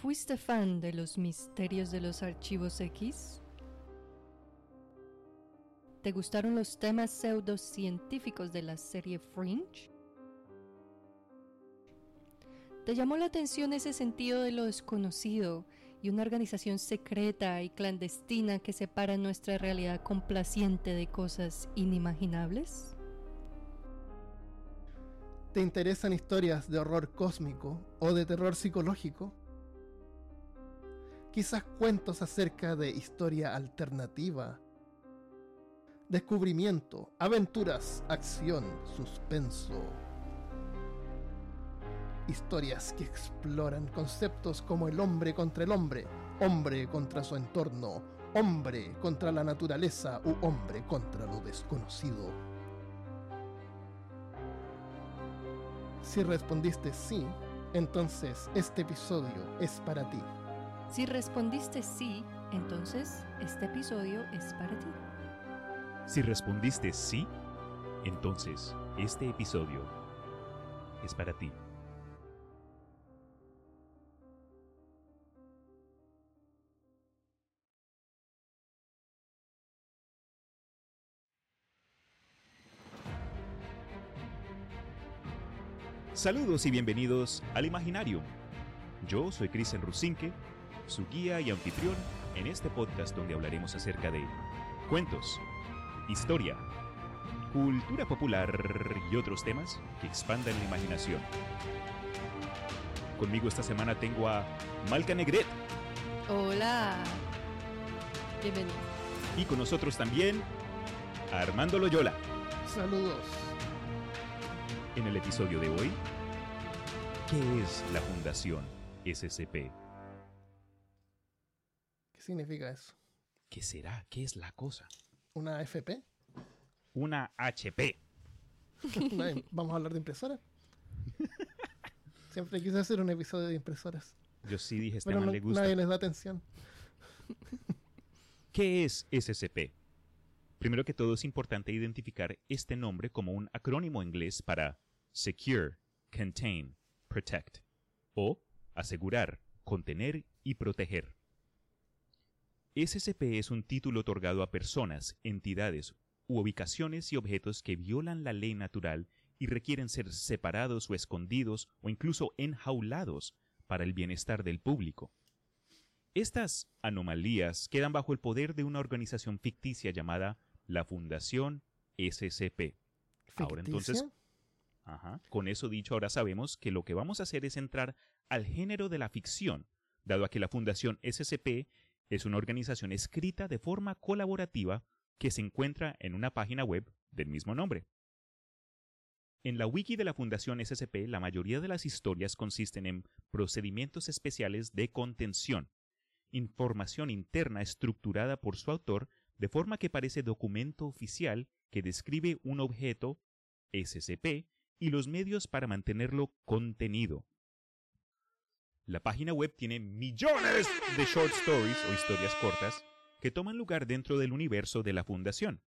¿Fuiste fan de los misterios de los archivos X? ¿Te gustaron los temas pseudocientíficos de la serie Fringe? ¿Te llamó la atención ese sentido de lo desconocido y una organización secreta y clandestina que separa nuestra realidad complaciente de cosas inimaginables? ¿Te interesan historias de horror cósmico o de terror psicológico? Quizás cuentos acerca de historia alternativa, descubrimiento, aventuras, acción, suspenso. Historias que exploran conceptos como el hombre contra el hombre, hombre contra su entorno, hombre contra la naturaleza u hombre contra lo desconocido. Si respondiste sí, entonces este episodio es para ti. Si respondiste sí, entonces este episodio es para ti. Si respondiste sí, entonces este episodio es para ti. Saludos y bienvenidos al Imaginarium. Yo soy Cristian Rusinque, su guía y anfitrión en este podcast donde hablaremos acerca de cuentos, historia, cultura popular y otros temas que expandan la imaginación. Conmigo esta semana tengo a Malca Negret Hola. Bienvenido. y con nosotros también a Armando Loyola. Saludos. En el episodio de hoy, ¿qué es la Fundación SCP? ¿Qué significa eso? ¿Qué será? ¿Qué es la cosa? ¿Una FP? Una HP. Vamos a hablar de impresoras. Siempre quise hacer un episodio de impresoras, Yo sí dije, este pero no- le gusta. nadie les da atención. ¿Qué es SCP? Primero que todo es importante identificar este nombre como un acrónimo inglés para Secure, Contain, Protect o asegurar, contener y proteger. SCP es un título otorgado a personas, entidades u ubicaciones y objetos que violan la ley natural y requieren ser separados o escondidos o incluso enjaulados para el bienestar del público. Estas anomalías quedan bajo el poder de una organización ficticia llamada la Fundación SCP. Ahora entonces. Con eso dicho, ahora sabemos que lo que vamos a hacer es entrar al género de la ficción, dado a que la Fundación SCP es una organización escrita de forma colaborativa que se encuentra en una página web del mismo nombre. En la wiki de la Fundación SCP, la mayoría de las historias consisten en procedimientos especiales de contención, información interna estructurada por su autor de forma que parece documento oficial que describe un objeto SCP y los medios para mantenerlo contenido. La página web tiene millones de short stories o historias cortas que toman lugar dentro del universo de la Fundación.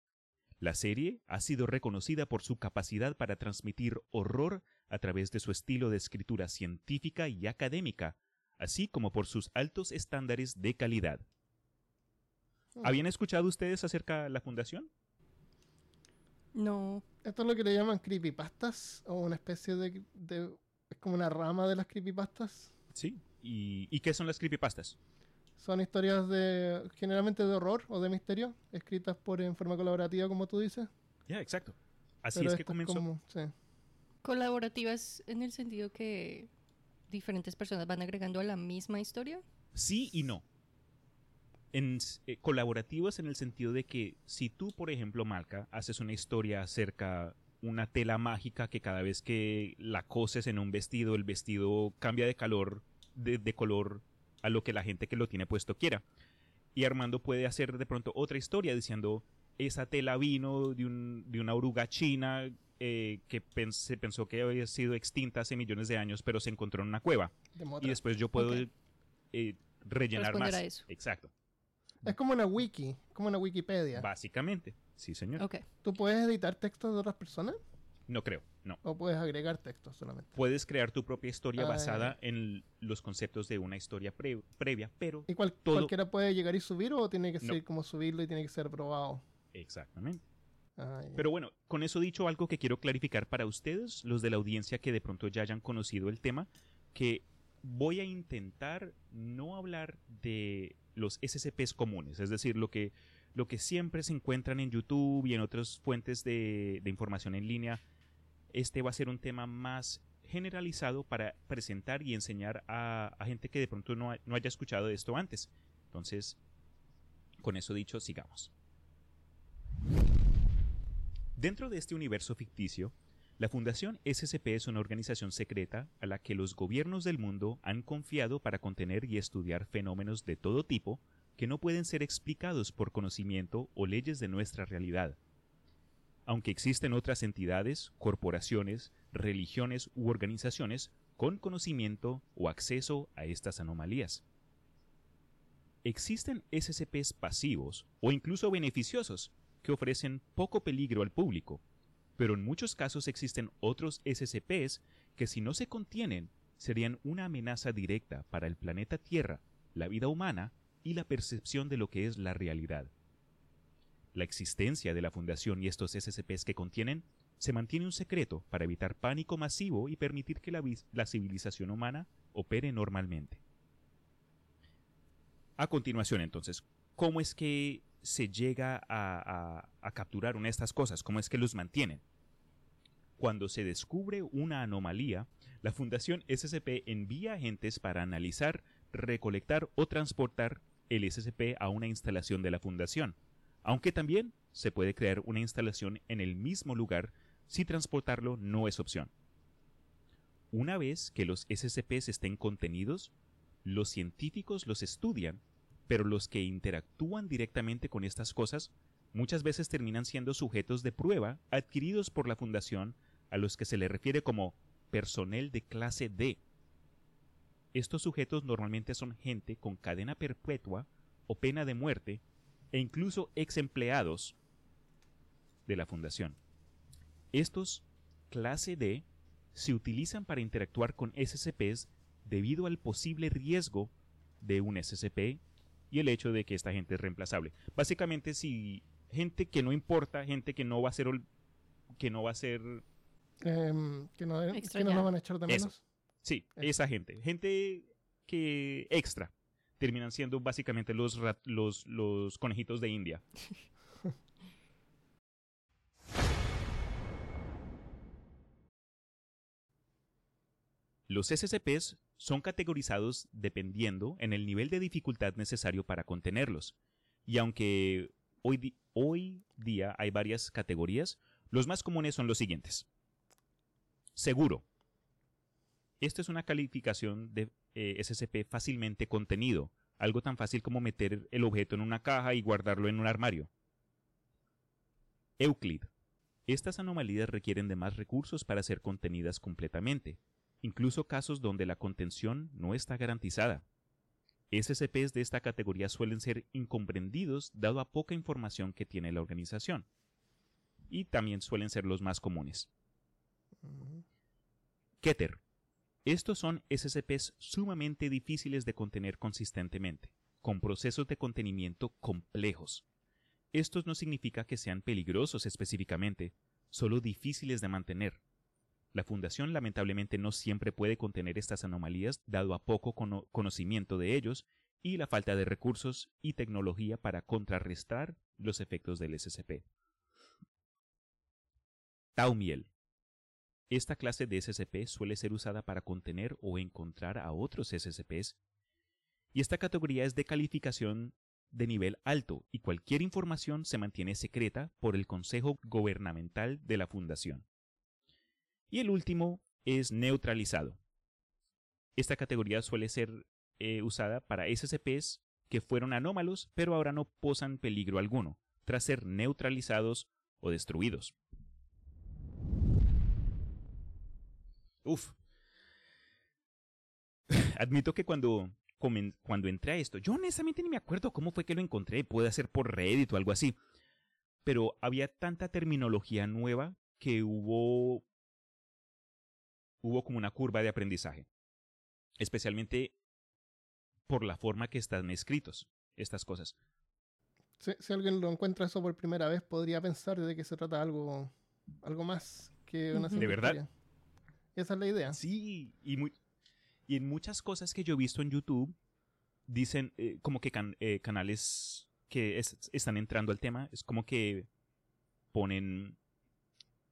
La serie ha sido reconocida por su capacidad para transmitir horror a través de su estilo de escritura científica y académica, así como por sus altos estándares de calidad. ¿Habían escuchado ustedes acerca de la Fundación? No. Esto es lo que le llaman creepypastas o una especie de, de- es como una rama de las creepypastas. Sí. ¿Y, y qué son las creepypastas? Son historias de generalmente de horror o de misterio, escritas por en forma colaborativa, como tú dices. Ya, exacto. Así Pero es que comenzó. como- sí. Colaborativas en el sentido que diferentes personas van agregando a la misma historia. Sí y no. En, eh, colaborativas en el sentido de que si tú, por ejemplo, Malca, haces una historia acerca una tela mágica que cada vez que la coses en un vestido, el vestido cambia de calor, de, de color a lo que la gente que lo tiene puesto quiera. Y Armando puede hacer de pronto otra historia diciendo, esa tela vino de, un- de una oruga china eh, que pens- se pensó que había sido extinta hace millones de años, pero se encontró en una cueva. de. Y después yo puedo eh, rellenar Responder más. a eso. Exacto. Es como una wiki, como una Wikipedia. Básicamente. Sí, señor. Ok. ¿Tú puedes editar textos de otras personas? No creo, no. ¿O puedes agregar textos solamente? Puedes crear tu propia historia Ah, basada en los conceptos de una historia pre- previa, pero... ¿Y cual- Todo- cualquiera puede llegar y subir o tiene que No. ser como subirlo y tiene que ser probado? Exactamente. Ah. Pero bueno, con eso dicho, algo que quiero clarificar para ustedes, los de la audiencia que de pronto ya hayan conocido el tema, que voy a intentar no hablar de los SCPs comunes, es decir, lo que, lo que siempre se encuentran en YouTube y en otras fuentes de, información en línea. Este va a ser un tema más generalizado para presentar y enseñar a, gente que de pronto no, no haya escuchado de esto antes. Entonces, con eso dicho, sigamos. Dentro de este universo ficticio, la Fundación SCP es una organización secreta a la que los gobiernos del mundo han confiado para contener y estudiar fenómenos de todo tipo que no pueden ser explicados por conocimiento o leyes de nuestra realidad. Aunque existen otras entidades, corporaciones, religiones u organizaciones con conocimiento o acceso a estas anomalías. Existen SCPs pasivos o incluso beneficiosos que ofrecen poco peligro al público, pero en muchos casos existen otros SCPs que si no se contienen serían una amenaza directa para el planeta Tierra, la vida humana y la percepción de lo que es la realidad. La existencia de la Fundación y estos SCPs que contienen se mantiene un secreto para evitar pánico masivo y permitir que la, la civilización humana opere normalmente. A continuación, entonces, ¿cómo es que se llega a, a- a capturar una de estas cosas? ¿Cómo es que los mantienen? Cuando se descubre una anomalía, la Fundación SCP envía agentes para analizar, recolectar o transportar el SCP a una instalación de la Fundación, aunque también se puede crear una instalación en el mismo lugar si transportarlo no es opción. Una vez que los SCPs estén contenidos, los científicos los estudian, pero los que interactúan directamente con estas cosas muchas veces terminan siendo sujetos de prueba adquiridos por la Fundación a los que se le refiere como personal de clase D. Estos sujetos normalmente son gente con cadena perpetua o pena de muerte e incluso ex empleados de la Fundación. Estos clase D se utilizan para interactuar con SCPs debido al posible riesgo de un SCP y el hecho de que esta gente es reemplazable. Básicamente, si gente que no importa, gente que no va a ser ol- que no va a ser Em, que, no, que van a echar de Eso. Sí, esa gente. Gente que extra. Terminan siendo básicamente los, rat- los, los conejitos de India. Los SCPs son categorizados dependiendo en el nivel de dificultad necesario para contenerlos. Y aunque hoy, di- hoy día hay varias categorías, los más comunes son los siguientes. Seguro. Esta es una calificación de eh, SCP fácilmente contenido, algo tan fácil como meter el objeto en una caja y guardarlo en un armario. Euclid. Estas anomalías requieren de más recursos para ser contenidas completamente, incluso casos donde la contención no está garantizada. SCPs de esta categoría suelen ser incomprendidos dado a poca información que tiene la organización, y también suelen ser los más comunes. Keter. Estos son SCPs sumamente difíciles de contener consistentemente, con procesos de contenimiento complejos. Estos no significa que sean peligrosos específicamente, solo difíciles de mantener. La Fundación lamentablemente no siempre puede contener estas anomalías dado a poco cono- conocimiento de ellos y la falta de recursos y tecnología para contrarrestar los efectos del SCP. Taumiel. Esta clase de SCP suele ser usada para contener o encontrar a otros SCPs, y esta categoría es de calificación de nivel alto y cualquier información se mantiene secreta por el Consejo Gubernamental de la Fundación. Y el último es neutralizado. Esta categoría suele ser eh, usada para SCPs que fueron anómalos pero ahora no posan peligro alguno, tras ser neutralizados o destruidos. Uf. Admito que cuando, cuando entré a esto, yo honestamente ni me acuerdo cómo fue que lo encontré, puede ser por Reddit o algo así. Pero había tanta terminología nueva que hubo hubo como una curva de aprendizaje, especialmente por la forma que están escritos estas cosas. Si, si alguien lo encuentra eso por primera vez, podría pensar de que se trata algo, algo más que una simple ¿De verdad? Esa es la idea. Sí, y, muy, y en muchas cosas que yo he visto en YouTube, dicen eh, como que can- eh, canales que es- están entrando al tema, es como que ponen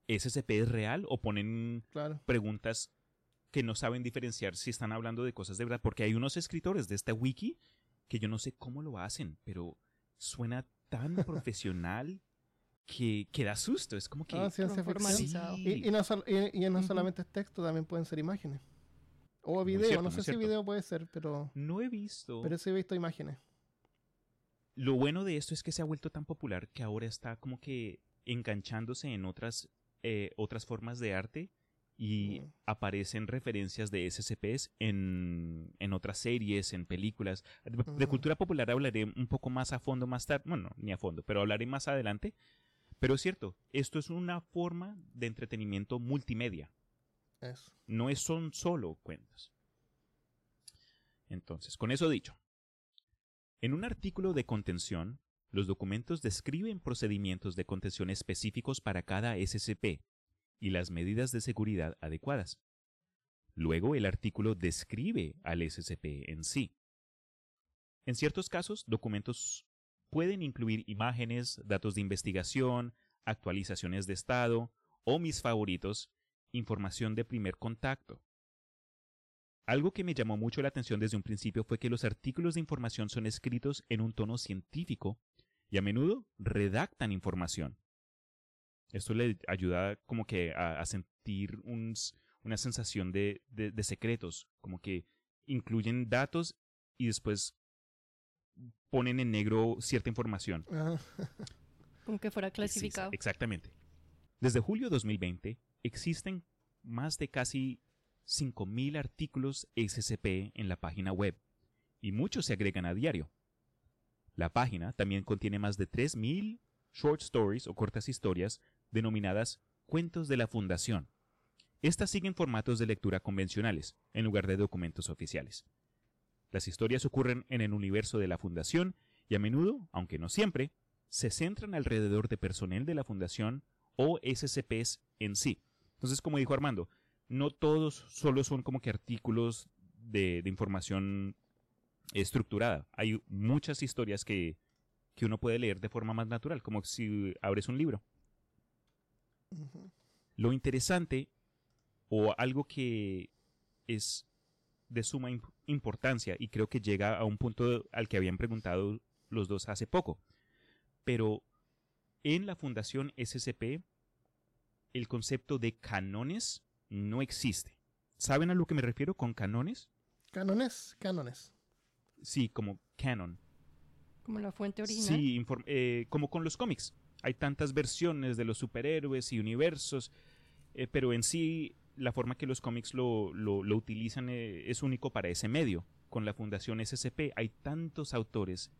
SCP es real o ponen Claro. preguntas que no saben diferenciar si están hablando de cosas de verdad, porque hay unos escritores de esta wiki que yo no sé cómo lo hacen, pero suena tan profesional que, que da susto, es como que... Ah, ciencia ficción. Sí. Y, y no, sol- y- y no Ujú. solamente es texto, también pueden ser imágenes. O video, cierto, no sé si cierto. video puede ser, pero, No he visto... pero sí he visto imágenes. Lo bueno de esto es que se ha vuelto tan popular que ahora está como que enganchándose en otras, eh, otras formas de arte y Mm. aparecen referencias de SCPs en, en otras series, en películas. De, cultura popular hablaré un poco más a fondo más tarde, bueno, ni a fondo, pero hablaré más adelante. Pero es cierto, esto es una forma de entretenimiento multimedia, Eso. no es, son solo cuentos. Entonces, con eso dicho, en un artículo de contención, los documentos describen procedimientos de contención específicos para cada SCP y las medidas de seguridad adecuadas. Luego, el artículo describe al SCP en sí. En ciertos casos, documentos pueden incluir imágenes, datos de investigación, actualizaciones de estado o mis favoritos, información de primer contacto. Algo que me llamó mucho la atención desde un principio fue que los artículos de información son escritos en un tono científico y a menudo redactan información. Esto le ayuda como que a, sentir una sensación de- de secretos, como que incluyen datos y después ponen en negro cierta información. Ah, Como que fuera clasificado. exactamente. Desde julio de 2020 existen más de casi 5.000 artículos SCP en la página web y muchos se agregan a diario. La página también contiene más de 3.000 short stories o cortas historias denominadas cuentos de la Fundación. Estas siguen formatos de lectura convencionales, en lugar de documentos oficiales. Las historias ocurren en el universo de la Fundación y a menudo, aunque no siempre, se centran alrededor de personal de la Fundación o SCPs en sí. Entonces, como dijo Armando, no todos solo son como que artículos de, de información estructurada. Hay muchas historias que, que uno puede leer de forma más natural, como si abres un libro. Lo interesante o algo que es de suma importancia y creo que llega a un punto al que habían preguntado los dos hace poco. Pero en la Fundación SCP el concepto de canones no existe. ¿Saben a lo que me refiero con canones? Cánones, cánones. Sí, como canon. Como la fuente original. Sí, inform- eh, como con los cómics. Hay tantas versiones de los superhéroes y universos, eh, pero en sí la forma que los cómics lo, lo- lo utilizan eh, es único para ese medio. Con la Fundación SCP hay tantos autores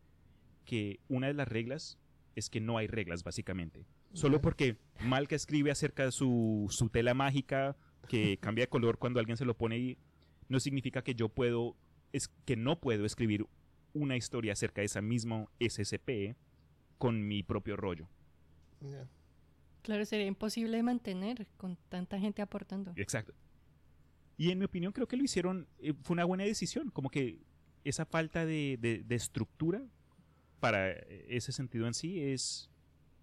que una de las reglas es que no hay reglas, básicamente. Solo porque Malca escribe acerca de su, su tela mágica que cambia de color cuando alguien se lo pone ahí, no significa que yo puedo, es que no puedo escribir una historia acerca de esa misma SCP con mi propio rollo. Claro, sería imposible de mantener con tanta gente aportando. Exacto. Y en mi opinión creo que lo hicieron, eh, fue una buena decisión, como que esa falta de, de- de estructura para eh, ese sentido en sí es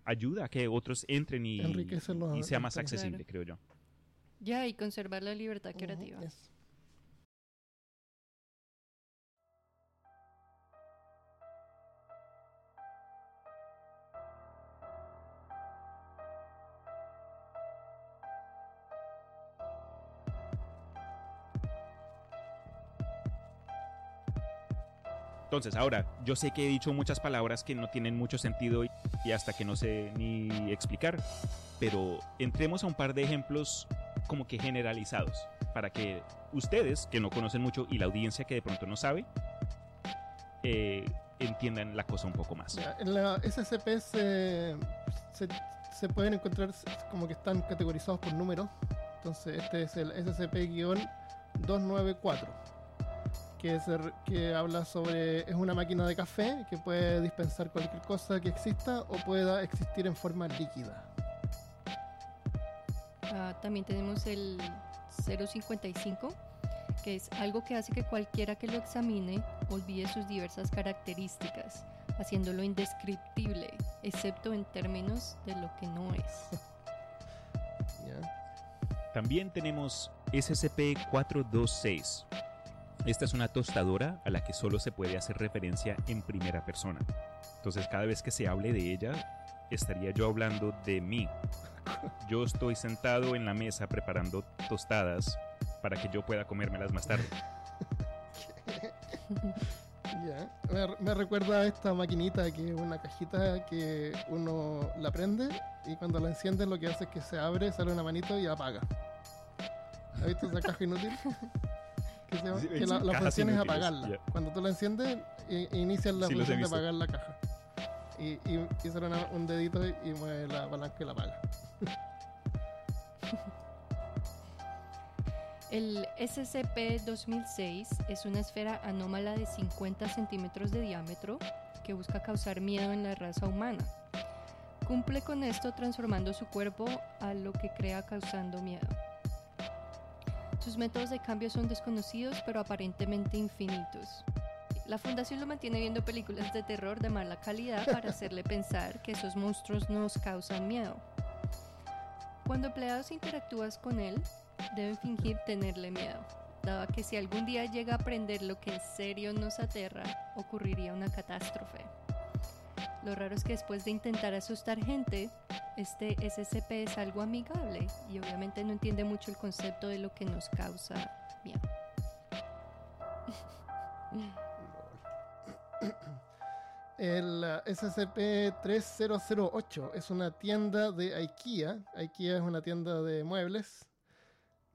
ayuda a que otros entren y, sea más Claro. accesible, creo yo. Ya, y conservar la libertad creativa. Entonces, ahora, yo sé que he dicho muchas palabras que no tienen mucho sentido y- hasta que no sé ni explicar, pero entremos a un par de ejemplos como que generalizados, para que ustedes, que no conocen mucho, y la audiencia que de pronto no sabe, eh, entiendan la cosa un poco más. Ya, En la SCP se, se, pueden encontrar como que están categorizados por números. Entonces este es el SCP-294, que, se que habla sobre, es una máquina de café que puede dispensar cualquier cosa que exista o pueda existir en forma líquida. Ah, también tenemos el 055, que es algo que hace que cualquiera que lo examine olvide sus diversas características, haciéndolo indescriptible, excepto en términos de lo que no es. También tenemos SCP-426. Esta es una tostadora a la que solo se puede hacer referencia en primera persona. Entonces cada vez que se hable de ella, estaría yo hablando de mí. Yo estoy sentado en la mesa preparando tostadas para que yo pueda comérmelas más tarde. Ya. Me, me recuerda a esta maquinita que es una cajita que uno la prende y cuando la enciende lo que hace es que se abre, sale una manito y apaga. ¿Has visto esa caja inútil? Que, se Sí, que la, función es apagarla. ya. Cuando tú la enciendes, i- inicias la Sí, función de apagar la caja. Y, y, y una- un dedito y mueve la palanca y la apaga. El SCP-2006 es una esfera anómala de 50 centímetros de diámetro que busca causar miedo en la raza humana. Cumple con esto transformando su cuerpo a lo que crea causando miedo. Sus métodos de cambio son desconocidos pero aparentemente infinitos. La fundación lo mantiene viendo películas de terror de mala calidad para hacerle pensar que esos monstruos nos causan miedo. Cuando empleados interactúan con él, deben fingir tenerle miedo, dado que si algún día llega a aprender lo que en serio nos aterra, ocurriría una catástrofe. Lo raro es que después de intentar asustar gente, este SCP es algo amigable y obviamente no entiende mucho el concepto de lo que nos causa miedo. El uh, SCP-3008 es una tienda de IKEA. IKEA es una tienda de muebles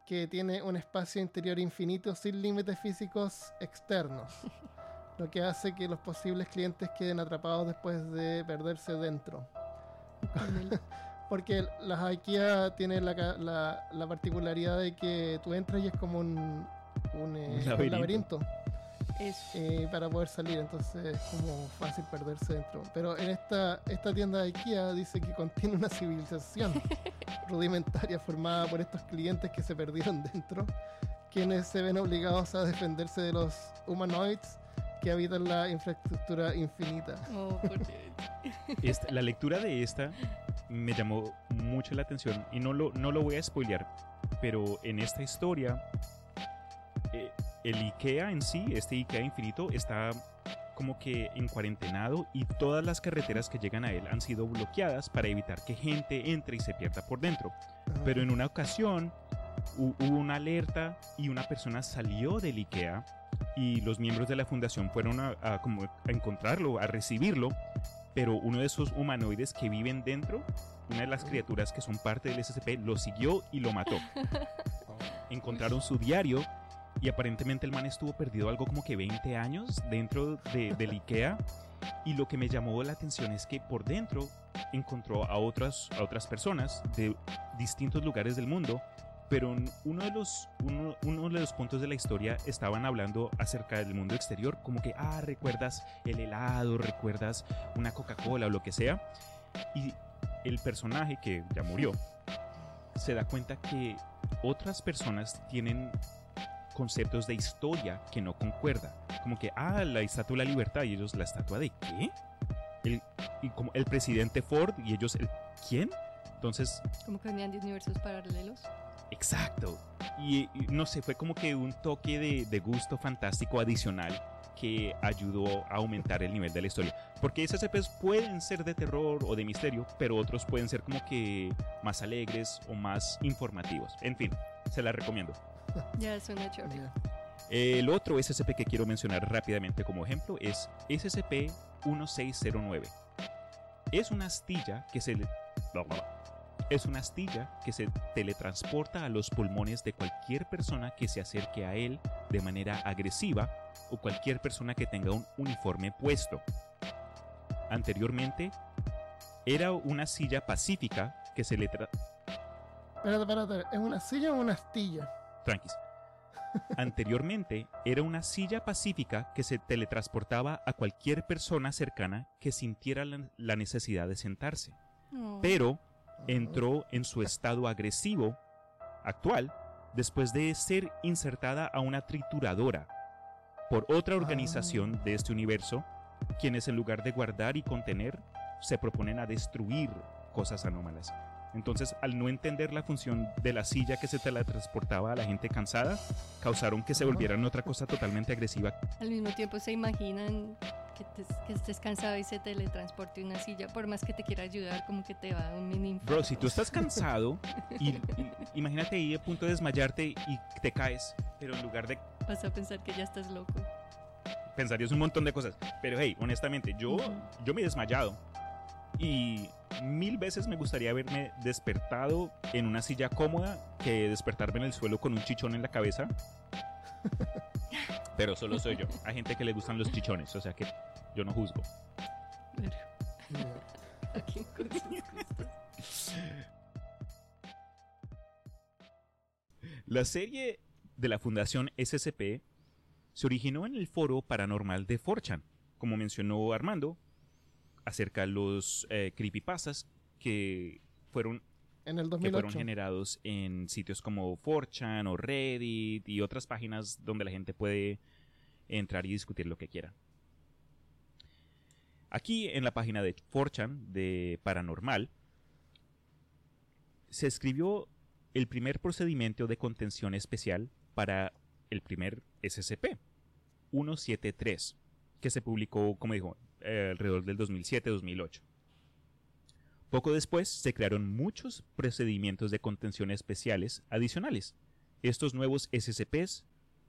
que tiene un espacio interior infinito sin límites físicos externos, lo que hace que los posibles clientes queden atrapados después de perderse dentro. Porque las IKEA tienen la, la- la particularidad de que tú entras y es como un, un, eh, Un un laberinto. laberinto eh, para poder salir, entonces es como fácil perderse dentro. Pero en esta, esta tienda de IKEA dice que contiene una civilización rudimentaria formada por estos clientes que se perdieron dentro, quienes se ven obligados a defenderse de los humanoids que habitan la infraestructura infinita. oh. Esta- la lectura de esta me llamó mucho la atención y no lo, no lo voy a spoilear, pero en esta historia eh, el IKEA en sí, este IKEA infinito, está como que en cuarentenado y todas las carreteras que llegan a él han sido bloqueadas para evitar que gente entre y se pierda por dentro. Pero en una ocasión hu- hubo una alerta y una persona salió del IKEA y los miembros de la fundación fueron a, a como a encontrarlo, a recibirlo, pero uno de esos humanoides que viven dentro, una de las criaturas que son parte del SCP, lo siguió y lo mató. Encontraron su diario y aparentemente el man estuvo perdido algo como que 20 años dentro de, del IKEA y lo que me llamó la atención es que por dentro encontró a otras, a otras personas de distintos lugares del mundo, pero uno de, los, uno, uno de los puntos de la historia estaban hablando acerca del mundo exterior, como que, ah, recuerdas el helado, recuerdas una Coca-Cola o lo que sea, y el personaje que ya murió se da cuenta que otras personas tienen conceptos de historia que no concuerdan. Como que, ah, la estatua de la libertad y ellos, ¿la estatua de qué? El, y como el presidente Ford y ellos, el, ¿quién? Entonces, Como que venían de universos paralelos. Exacto. Y, y no sé, fue como que un toque de, de gusto fantástico adicional que ayudó a aumentar el nivel de la historia. Porque SCPs pueden ser de terror o de misterio, pero otros pueden ser como que más alegres o más informativos. En fin, se la recomiendo. Ya suena chévere. Ya. El otro SCP que quiero mencionar rápidamente como ejemplo es SCP-1609. Es una astilla que se le- es una astilla que se teletransporta a los pulmones de cualquier persona que se acerque a él de manera agresiva o cualquier persona que tenga un uniforme puesto. Anteriormente, era una silla pacífica que se le... tra- Espérate, espérate, ¿es una silla o una astilla? Tranquis. Anteriormente era una silla pacífica que se teletransportaba a cualquier persona cercana que sintiera la, la necesidad de sentarse. Pero entró en su estado agresivo actual después de ser insertada a una trituradora por otra organización de este universo, quienes en lugar de guardar y contener, se proponen a destruir cosas anómalas. Entonces, al no entender la función de la silla que se teletransportaba a la gente cansada, causaron que se volvieran otra cosa totalmente agresiva. Al mismo tiempo se imaginan que, te- que estés cansado y se teletransporte una silla, por más que te quiera ayudar, como que te va a un mini infarto. Bro, si tú estás cansado y, y- imagínate ahí a punto de desmayarte y te caes, pero en lugar de Vas a pensar que ya estás loco. pensarías un montón de cosas. Pero hey, honestamente, yo, yo me he desmayado. Y mil veces me gustaría haberme despertado en una silla cómoda que despertarme en el suelo con un chichón en la cabeza. Pero solo soy yo. Hay gente que le gustan los chichones, o sea que yo no juzgo. La serie de la Fundación SCP se originó en el foro paranormal de 4chan, como mencionó Armando, acerca de los eh, creepypastas que fueron, En el que fueron 2008. generados en sitios como 4chan o Reddit y otras páginas donde la gente puede entrar y discutir lo que quiera. Aquí en la página de 4chan de Paranormal se escribió el primer procedimiento de contención especial para el primer SCP 173 que se publicó, como dijo, eh, alrededor del 2007-2008. Poco después se crearon muchos procedimientos de contención especiales adicionales. Estos nuevos SCPs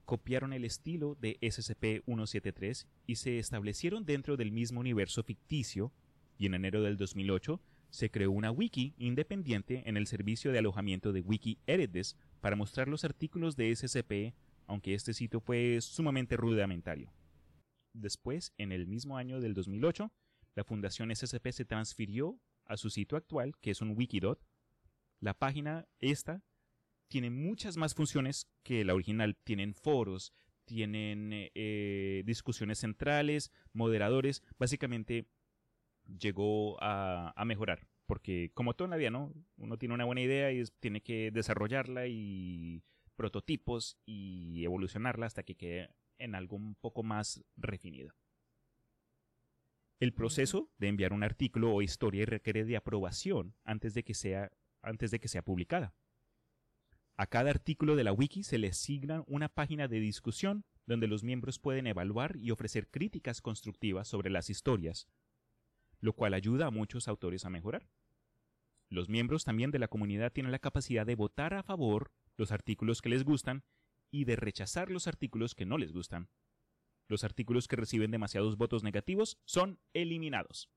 copiaron el estilo de SCP-173 y se establecieron dentro del mismo universo ficticio y en enero del 2008 se creó una wiki independiente en el servicio de alojamiento de Wiki Eredis para mostrar los artículos de SCP, aunque este sitio fue sumamente rudimentario. Después, en el mismo año del 2008, la fundación SCP se transfirió a su sitio actual, que es un Wikidot. La página esta tiene muchas más funciones que la original. Tienen foros, tienen eh, discusiones centrales, moderadores. Básicamente llegó a, a mejorar. Porque como todo en la vida, ¿no? Uno tiene una buena idea y es- tiene que desarrollarla y prototipos y evolucionarla hasta que quede en algo un poco más refinido. El proceso de enviar un artículo o historia requiere de aprobación antes de que sea, antes de que sea publicada. A cada artículo de la wiki se le asigna una página de discusión donde los miembros pueden evaluar y ofrecer críticas constructivas sobre las historias, lo cual ayuda a muchos autores a mejorar. Los miembros también de la comunidad tienen la capacidad de votar a favor los artículos que les gustan y de rechazar los artículos que no les gustan. Los artículos que reciben demasiados votos negativos son eliminados.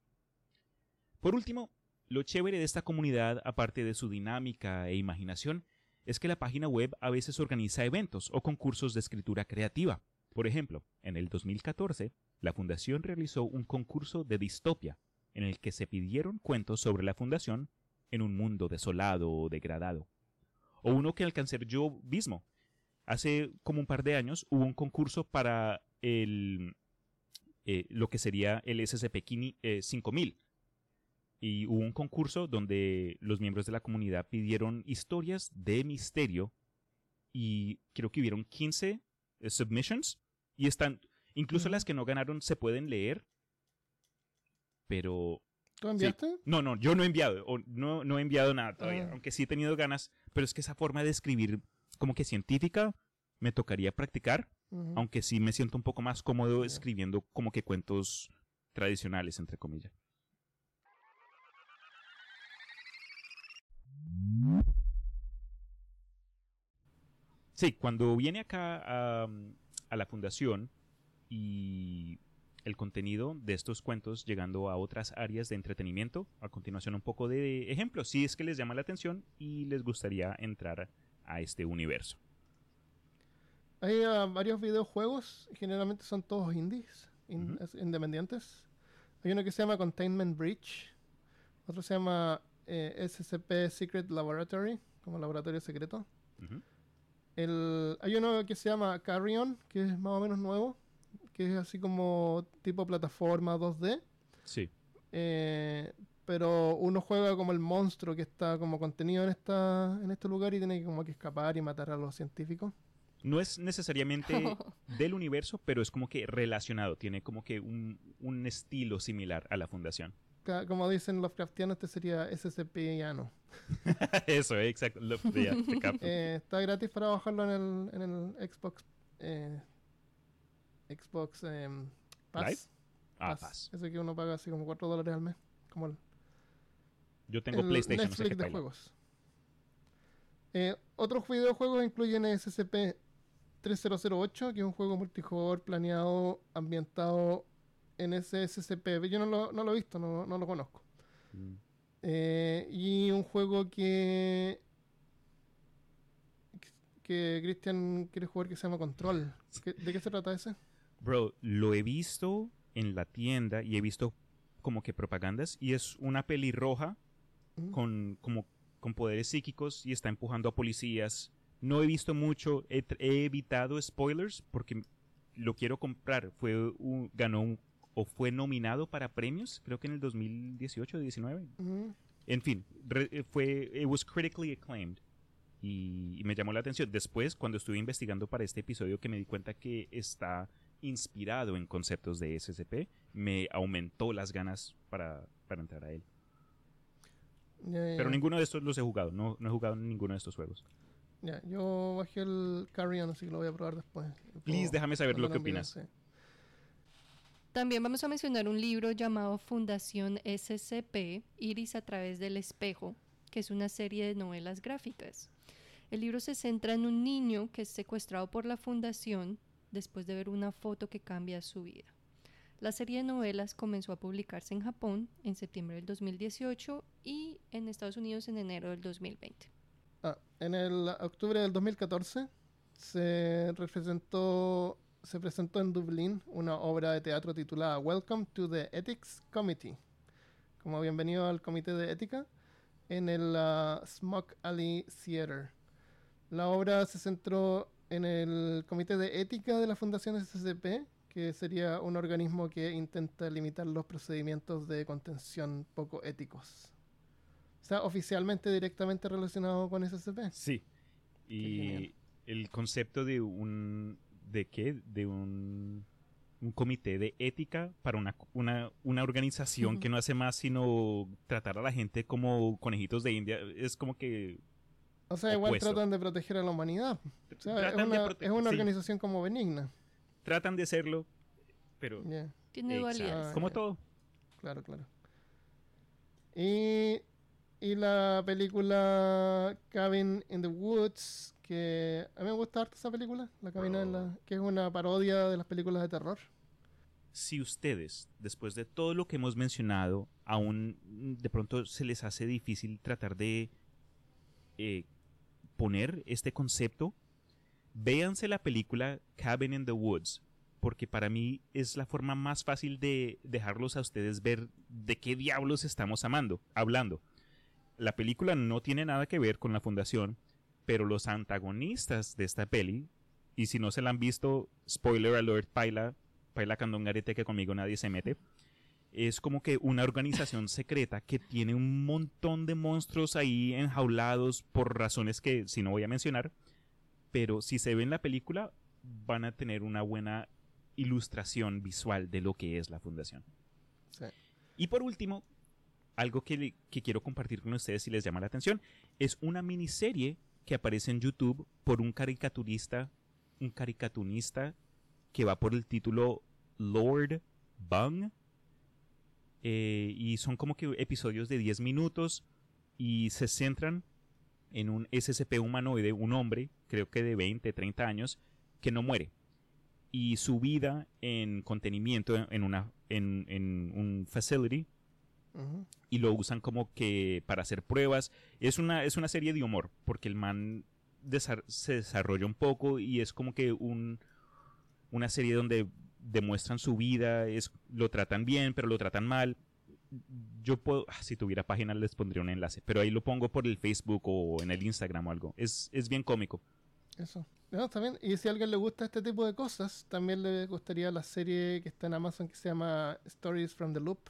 Por último, lo chévere de esta comunidad, aparte de su dinámica e imaginación, es que la página web a veces organiza eventos o concursos de escritura creativa. Por ejemplo, en el 2014, la Fundación realizó un concurso de distopia, en el que se pidieron cuentos sobre la Fundación en un mundo desolado o degradado. O uno que alcancé yo mismo. Hace como un par de años hubo un concurso para el, eh, lo que sería el SCP-5000. Y hubo un concurso donde los miembros de la comunidad pidieron historias de misterio y creo que hubieron 15 eh, submissions y están, incluso las que no ganaron se pueden leer, pero ¿Tú enviaste? no, no, yo no he enviado, o no, no he enviado nada todavía, Ah. aunque sí he tenido ganas, pero es que esa forma de escribir como que científica me tocaría practicar, aunque sí me siento un poco más cómodo escribiendo como que cuentos tradicionales, entre comillas. Sí, cuando viene acá a, a la fundación y el contenido de estos cuentos llegando a otras áreas de entretenimiento, a continuación un poco de ejemplos, si es que les llama la atención y les gustaría entrar a este universo. Hay ah, varios videojuegos, generalmente son todos indies, in- independientes. Hay uno que se llama Containment Breach, Otro se llama eh, SCP Secret Laboratory, como laboratorio secreto. El, hay uno que se llama Carrion, que es más o menos nuevo, que es así como tipo plataforma 2D. Sí. eh, pero uno juega como el monstruo que está como contenido en esta en este lugar y tiene que como que escapar y matar a los científicos. No es necesariamente del universo, pero es como que relacionado. Tiene como que un, un estilo similar a la fundación. Como dicen los craftianos, este sería SCP-iano. Eso, eh, exacto. Eh, está gratis para bajarlo en el, en el Xbox eh, Xbox em, Pass. Live? ah, Pass. Ese que uno paga así como 4 dólares al mes. Como el, Yo tengo el PlayStation, no sé Netflix de juegos. Eh, otros videojuegos incluyen SCP-3008, que es un juego multijugador planeado, ambientado en ese SCP. Yo no lo, no lo he visto, no, no lo conozco. Mm. Eh, y un juego que que Cristian quiere jugar que se llama Control. ¿Qué- ¿De qué se trata ese? Bro, lo he visto en la tienda y he visto como que propagandas y es una pelirroja Mm. con, como, con poderes psíquicos y está empujando a policías. No he visto mucho, he, he evitado spoilers porque lo quiero comprar. Fue un- ganó un- o fue nominado para premios, creo que en el 2018 o 19. Ujú. En fin, re- eh, fue it was critically acclaimed y, y me llamó la atención. Después, cuando estuve investigando para este episodio, que me di cuenta que está inspirado en conceptos de SCP, me aumentó las ganas para, para entrar a él. Pero ninguno de estos los he jugado, no, no he jugado en ninguno de estos juegos. ya. Yo bajé el Carrion, así que lo voy a probar después. Please, déjame saber lo que video, opinas. sí. También vamos a mencionar un libro llamado Fundación SCP, Iris a través del espejo, que es una serie de novelas gráficas. El libro se centra en un niño que es secuestrado por la fundación después de ver una foto que cambia su vida. La serie de novelas comenzó a publicarse en Japón en septiembre del 2018 y en Estados Unidos en enero del 2020. Ah, en el octubre del 2014 se representó se presentó en Dublín una obra de teatro titulada Welcome to the Ethics Committee, como bienvenido al comité de ética, en el ah, Smoke Alley Theater. La obra se centró en el comité de ética de la Fundación SCP, que sería un organismo que intenta limitar los procedimientos de contención poco éticos. O sea, oficialmente directamente relacionado con SCP. Sí. Y el concepto de un... ¿De qué? De un... Un comité de ética para una, una, una organización que no hace más sino tratar a la gente como conejitos de India. Es como que O sea, igual Opuesto. tratan de proteger a la humanidad. O sea, es una, prote- es una sí, organización como benigna. tratan de hacerlo, pero Tiene Exacto. dualidades. como todo. claro, claro. Y, y la película Cabin in the Woods, que a mí me gusta harto esa película, la cabina en la, que es una parodia de las películas de terror. Si ustedes, después de todo lo que hemos mencionado, aún de pronto se les hace difícil tratar de eh, poner este concepto, véanse la película Cabin in the Woods, porque para mí es la forma más fácil de dejarlos a ustedes ver de qué diablos estamos amando, hablando. La película no tiene nada que ver con la fundación, pero los antagonistas de esta peli, y si no se la han visto, spoiler alert, paila, paila candongarete que conmigo nadie se mete, es como que una organización secreta que tiene un montón de monstruos ahí enjaulados por razones que si no voy a mencionar, pero si se ven la película van a tener una buena ilustración visual de lo que es la fundación. Sí. Y por último, algo que, que quiero compartir con ustedes si les llama la atención, es una miniserie que aparece en YouTube por un caricaturista, un caricaturista que va por el título Lord Bung. Eh, y son como que episodios de 10 minutos y se centran en un SCP humanoide, un hombre, creo que de 20, 30 años, que no muere. Y su vida en contenimiento en, una, en, en un facility Ujú. y lo usan como que para hacer pruebas. Es una, es una serie de humor, porque el man desa- se desarrolla un poco y es como que un, una serie donde demuestran su vida, es, lo tratan bien, pero lo tratan mal. yo puedo, ah, si tuviera página les pondría un enlace, pero ahí lo pongo por el Facebook o en el Instagram o algo. Es, es bien cómico. Eso. No, también, y si a alguien le gusta este tipo de cosas, también le gustaría la serie que está en Amazon que se llama Stories from the Loop,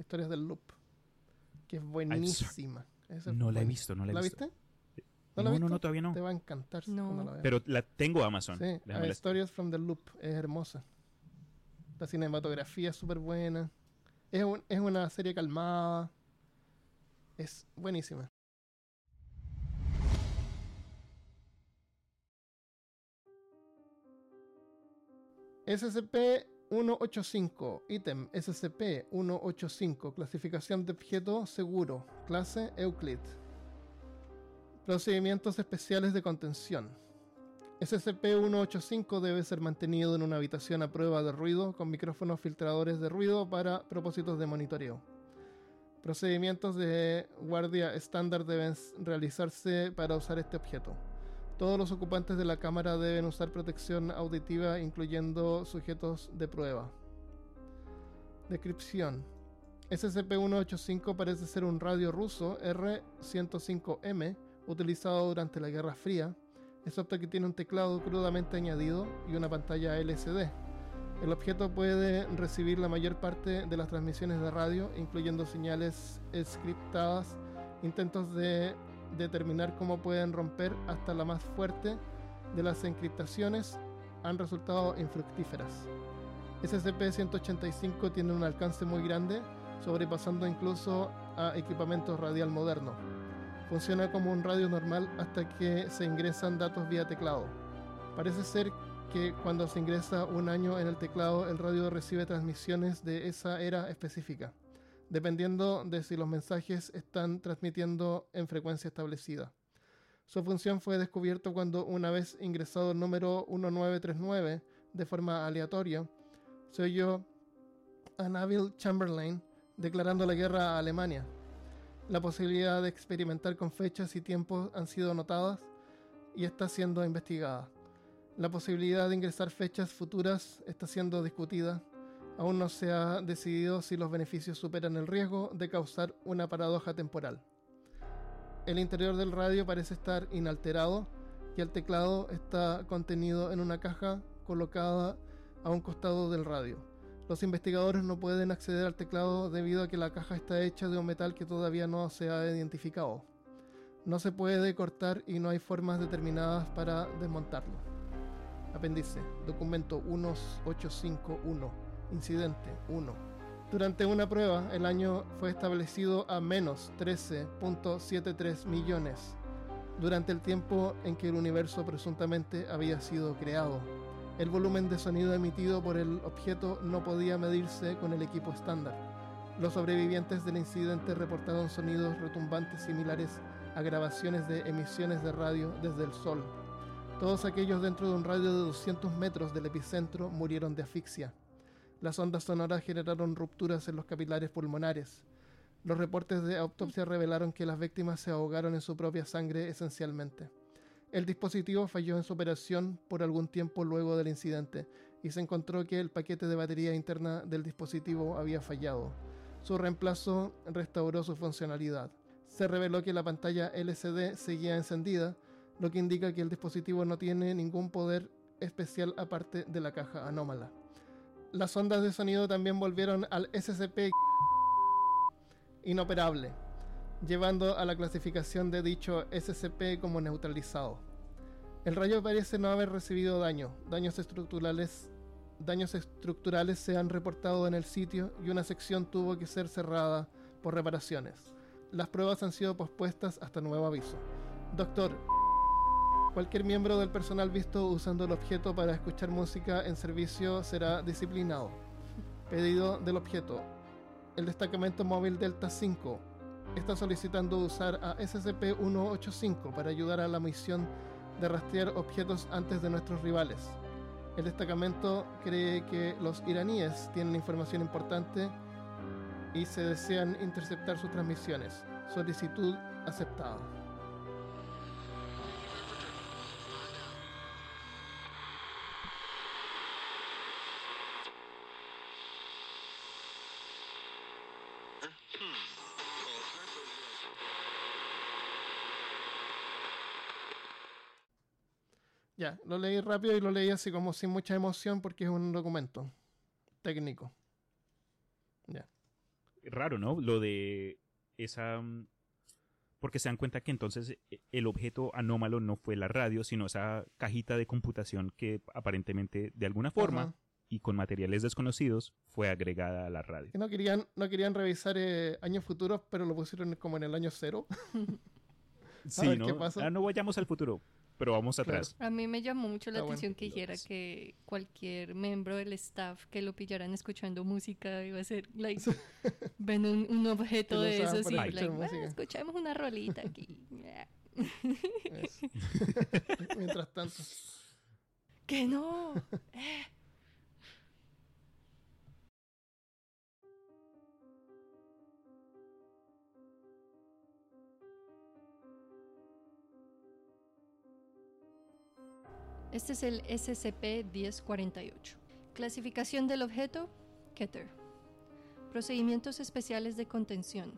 Historias del Loop, que es buenísima. Esa es No la he visto, no la he ¿La visto. viste? No, la no, viste? no, todavía no. Te va a encantar No. cuando la veas. Pero la tengo Amazon. Sí, la- Stories from the Loop es hermosa. La cinematografía es súper buena. Es, un- es una serie calmada. Es buenísima. SCP-185, ítem SCP-185, clasificación de objeto seguro, clase Euclid. Procedimientos especiales de contención. SCP-185 debe ser mantenido en una habitación a prueba de ruido con micrófonos filtradores de ruido para propósitos de monitoreo. Procedimientos de guardia estándar deben realizarse para usar este objeto. Todos los ocupantes de la cámara deben usar protección auditiva incluyendo sujetos de prueba. Descripción. SCP-185 parece ser un radio ruso R-105M utilizado durante la Guerra Fría, excepto que tiene un teclado crudamente añadido y una pantalla LCD. El objeto puede recibir la mayor parte de las transmisiones de radio, incluyendo señales scriptadas, intentos de determinar cómo pueden romper hasta la más fuerte de las encriptaciones han resultado infructíferas. SCP-185 tiene un alcance muy grande, sobrepasando incluso a equipamientos radial moderno. Funciona como un radio normal hasta que se ingresan datos vía teclado. Parece ser que cuando se ingresa un año en el teclado, el radio recibe transmisiones de esa era específica, dependiendo de si los mensajes están transmitiendo en frecuencia establecida. Su función fue descubierto cuando una vez ingresado el número 1939 de forma aleatoria, se oyó a Neville Chamberlain declarando la guerra a Alemania. La posibilidad de experimentar con fechas y tiempos han sido notadas y está siendo investigada. La posibilidad de ingresar fechas futuras está siendo discutida. Aún no se ha decidido si los beneficios superan el riesgo de causar una paradoja temporal. El interior del radio parece estar inalterado y el teclado está contenido en una caja colocada a un costado del radio. Los investigadores no pueden acceder al teclado debido a que la caja está hecha de un metal que todavía no se ha identificado. No se puede cortar y no hay formas determinadas para desmontarlo. Apéndice, documento 1851, incidente 1. Durante una prueba, el año fue establecido a menos 13.73 millones, durante el tiempo en que el universo presuntamente había sido creado. El volumen de sonido emitido por el objeto no podía medirse con el equipo estándar. Los sobrevivientes del incidente reportaron sonidos retumbantes similares a grabaciones de emisiones de radio desde el Sol. Todos aquellos dentro de un radio de 200 metros del epicentro murieron de asfixia. Las ondas sonoras generaron rupturas en los capilares pulmonares. Los reportes de autopsia revelaron que las víctimas se ahogaron en su propia sangre esencialmente. El dispositivo falló en su operación por algún tiempo luego del incidente y se encontró que el paquete de batería interna del dispositivo había fallado. Su reemplazo restauró su funcionalidad. Se reveló que la pantalla LCD seguía encendida, lo que indica que el dispositivo no tiene ningún poder especial aparte de la caja anómala. Las ondas de sonido también volvieron al SCP inoperable, llevando a la clasificación de dicho SCP como neutralizado. El rayo parece no haber recibido daño. Daños estructurales, daños estructurales se han reportado en el sitio y una sección tuvo que ser cerrada por reparaciones. Las pruebas han sido pospuestas hasta nuevo aviso. Doctor, cualquier miembro del personal visto usando el objeto para escuchar música en servicio será disciplinado. Pedido del objeto. El destacamento móvil Delta 5 está solicitando usar a SCP-185 para ayudar a la misión de rastrear objetos antes de nuestros rivales. El destacamento cree que los iraníes tienen información importante y se desean interceptar sus transmisiones. Solicitud aceptada. Ya, lo leí rápido y lo leí así como sin mucha emoción porque es un documento técnico. Ya. Raro, ¿no? Lo de esa... mm, Porque se dan cuenta que entonces eh, el objeto anómalo no fue la radio, sino esa cajita de computación que aparentemente de alguna forma Ajá. y con materiales desconocidos fue agregada a la radio. No querían, no querían revisar eh, años futuros, pero lo pusieron como en el año cero. Sí, ver ¿no? qué pasa. Ah, no vayamos al futuro, pero vamos Claro. atrás. A mí me llamó mucho la Está bueno. atención que dijera que cualquier miembro del staff que lo pillaran escuchando música iba a ser, like, ven un, un objeto de esos y, like, escuchar "Ah, música". escuchemos una rolita aquí. Eso. Mientras tanto. ¡Que no! Eh. Este es el SCP-1048. Clasificación del objeto, Keter. Procedimientos especiales de contención.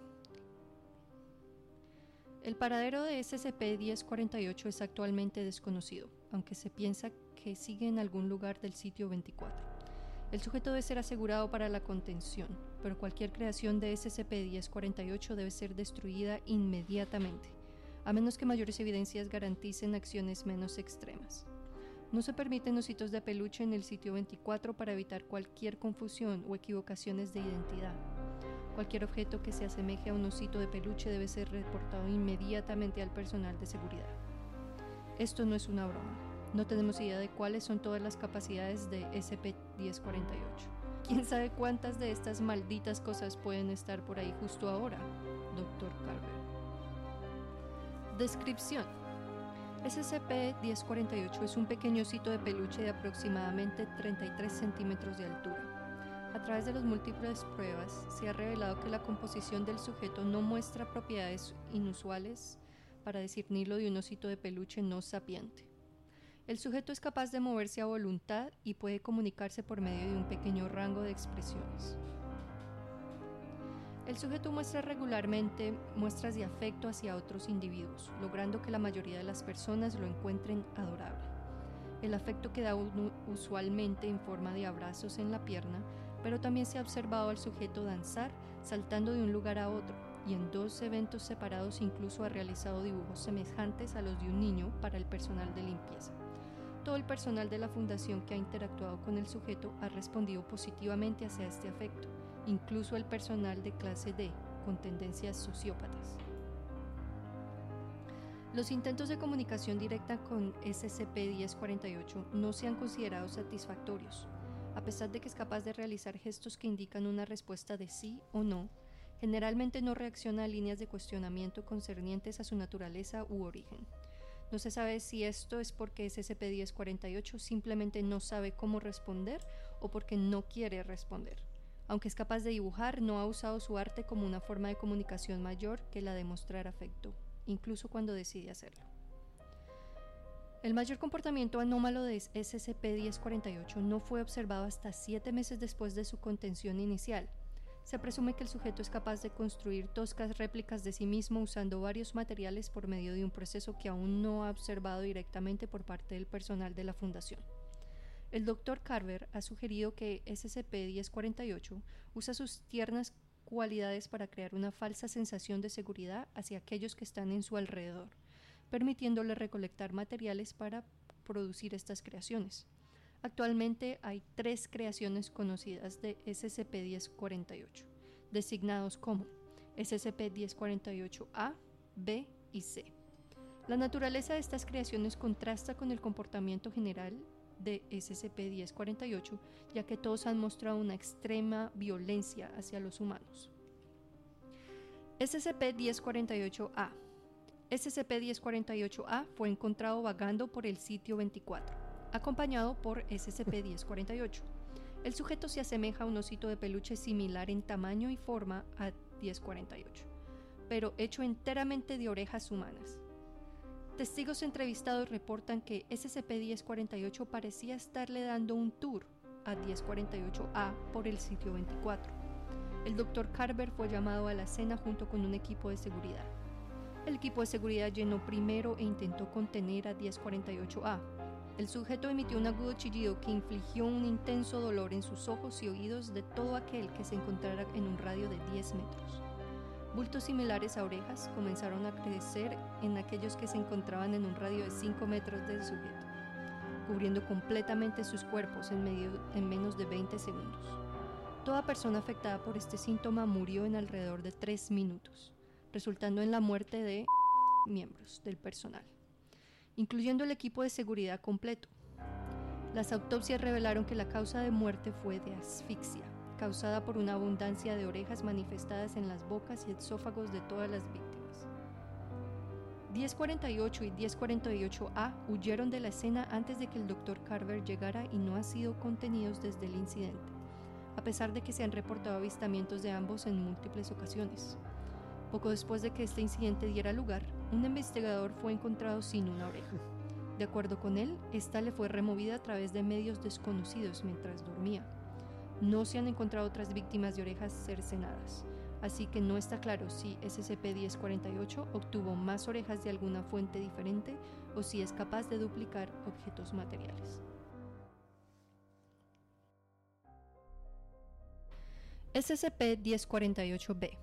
El paradero de SCP-1048 es actualmente desconocido, aunque se piensa que sigue en algún lugar del sitio 24. El sujeto debe ser asegurado para la contención, pero cualquier creación de SCP-1048 debe ser destruida inmediatamente, a menos que mayores evidencias garanticen acciones menos extremas. No se permiten ositos de peluche en el sitio 24 para evitar cualquier confusión o equivocaciones de identidad. Cualquier objeto que se asemeje a un osito de peluche debe ser reportado inmediatamente al personal de seguridad. Esto no es una broma. No tenemos idea de cuáles son todas las capacidades de SCP-1048. ¿Quién sabe cuántas de estas malditas cosas pueden estar por ahí justo ahora? Dr. Carver. Descripción. SCP-1048 es un pequeño osito de peluche de aproximadamente 33 centímetros de altura. A través de las múltiples pruebas se ha revelado que la composición del sujeto no muestra propiedades inusuales para discernirlo de un osito de peluche no sapiente. El sujeto es capaz de moverse a voluntad y puede comunicarse por medio de un pequeño rango de expresiones. El sujeto muestra regularmente muestras de afecto hacia otros individuos, logrando que la mayoría de las personas lo encuentren adorable. El afecto que da uno usualmente en forma de abrazos en la pierna, pero también se ha observado al sujeto danzar saltando de un lugar a otro y en dos eventos separados incluso ha realizado dibujos semejantes a los de un niño para el personal de limpieza. Todo el personal de la fundación que ha interactuado con el sujeto ha respondido positivamente hacia este afecto, incluso el personal de clase D, con tendencias sociópatas. Los intentos de comunicación directa con SCP-1048 no se han considerado satisfactorios. A pesar de que es capaz de realizar gestos que indican una respuesta de sí o no, generalmente no reacciona a líneas de cuestionamiento concernientes a su naturaleza u origen. No se sabe si esto es porque SCP-1048 simplemente no sabe cómo responder o porque no quiere responder. Aunque es capaz de dibujar, no ha usado su arte como una forma de comunicación mayor que la de mostrar afecto, incluso cuando decide hacerlo. El mayor comportamiento anómalo de SCP-1048 no fue observado hasta siete meses después de su contención inicial. Se presume que el sujeto es capaz de construir toscas réplicas de sí mismo usando varios materiales por medio de un proceso que aún no ha observado directamente por parte del personal de la Fundación. El Dr. Carver ha sugerido que SCP-1048 usa sus tiernas cualidades para crear una falsa sensación de seguridad hacia aquellos que están en su alrededor, permitiéndole recolectar materiales para producir estas creaciones. Actualmente hay tres creaciones conocidas de SCP-1048, designados como SCP-1048-A, B y C. La naturaleza de estas creaciones contrasta con el comportamiento general de SCP-1048, ya que todos han mostrado una extrema violencia hacia los humanos. SCP-1048-A SCP-1048-A fue encontrado vagando por el sitio 24, acompañado por SCP-1048. El sujeto se asemeja a un osito de peluche similar en tamaño y forma a 1048, pero hecho enteramente de orejas humanas. Testigos entrevistados reportan que SCP-1048 parecía estarle dando un tour a 1048-A por el sitio 24. El Dr. Carver fue llamado a la escena junto con un equipo de seguridad. El equipo de seguridad llenó primero e intentó contener a 1048A. El sujeto emitió un agudo chillido que infligió un intenso dolor en sus ojos y oídos de todo aquel que se encontrara en un radio de 10 metros. Bultos similares a orejas comenzaron a crecer en aquellos que se encontraban en un radio de 5 metros del sujeto, cubriendo completamente sus cuerpos en, menos de 20 segundos. Toda persona afectada por este síntoma murió en alrededor de 3 minutos, resultando en la muerte de miembros del personal, incluyendo el equipo de seguridad completo. Las autopsias revelaron que la causa de muerte fue de asfixia, causada por una abundancia de orejas manifestadas en las bocas y esófagos de todas las víctimas. 1048 y 1048A huyeron de la escena antes de que el Dr. Carver llegara y no han sido contenidos desde el incidente, a pesar de que se han reportado avistamientos de ambos en múltiples ocasiones. Poco después de que este incidente diera lugar, un investigador fue encontrado sin una oreja. De acuerdo con él, esta le fue removida a través de medios desconocidos mientras dormía. No se han encontrado otras víctimas de orejas cercenadas, así que no está claro si SCP-1048 obtuvo más orejas de alguna fuente diferente o si es capaz de duplicar objetos materiales. SCP-1048-B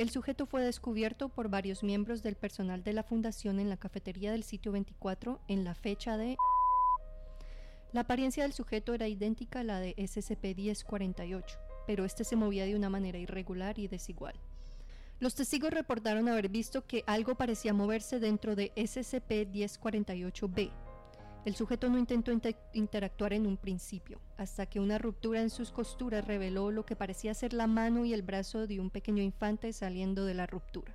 el sujeto fue descubierto por varios miembros del personal de la Fundación en la cafetería del sitio 24 en la fecha de la apariencia del sujeto era idéntica a la de SCP-1048, pero este se movía de una manera irregular y desigual. Los testigos reportaron haber visto que algo parecía moverse dentro de SCP-1048-B. El sujeto no intentó interactuar en un principio, hasta que una ruptura en sus costuras reveló lo que parecía ser la mano y el brazo de un pequeño infante saliendo de la ruptura.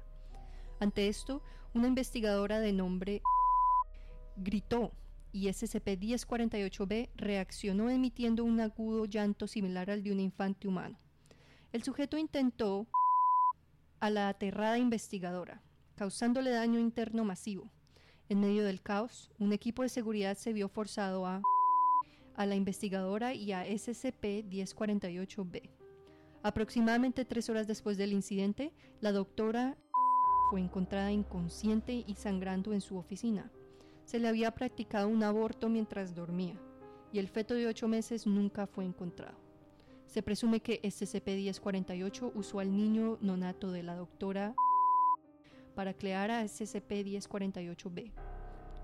Ante esto, una investigadora de nombre gritó y SCP-1048-B reaccionó emitiendo un agudo llanto similar al de un infante humano. El sujeto intentó a la aterrada investigadora, causándole daño interno masivo. En medio del caos, un equipo de seguridad se vio forzado a a la investigadora y a SCP-1048-B. Aproximadamente tres horas después del incidente, la doctora fue encontrada inconsciente y sangrando en su oficina se le había practicado un aborto mientras dormía y el feto de ocho meses nunca fue encontrado. Se presume que SCP-1048 usó al niño nonato de la doctora para crear a SCP-1048-B.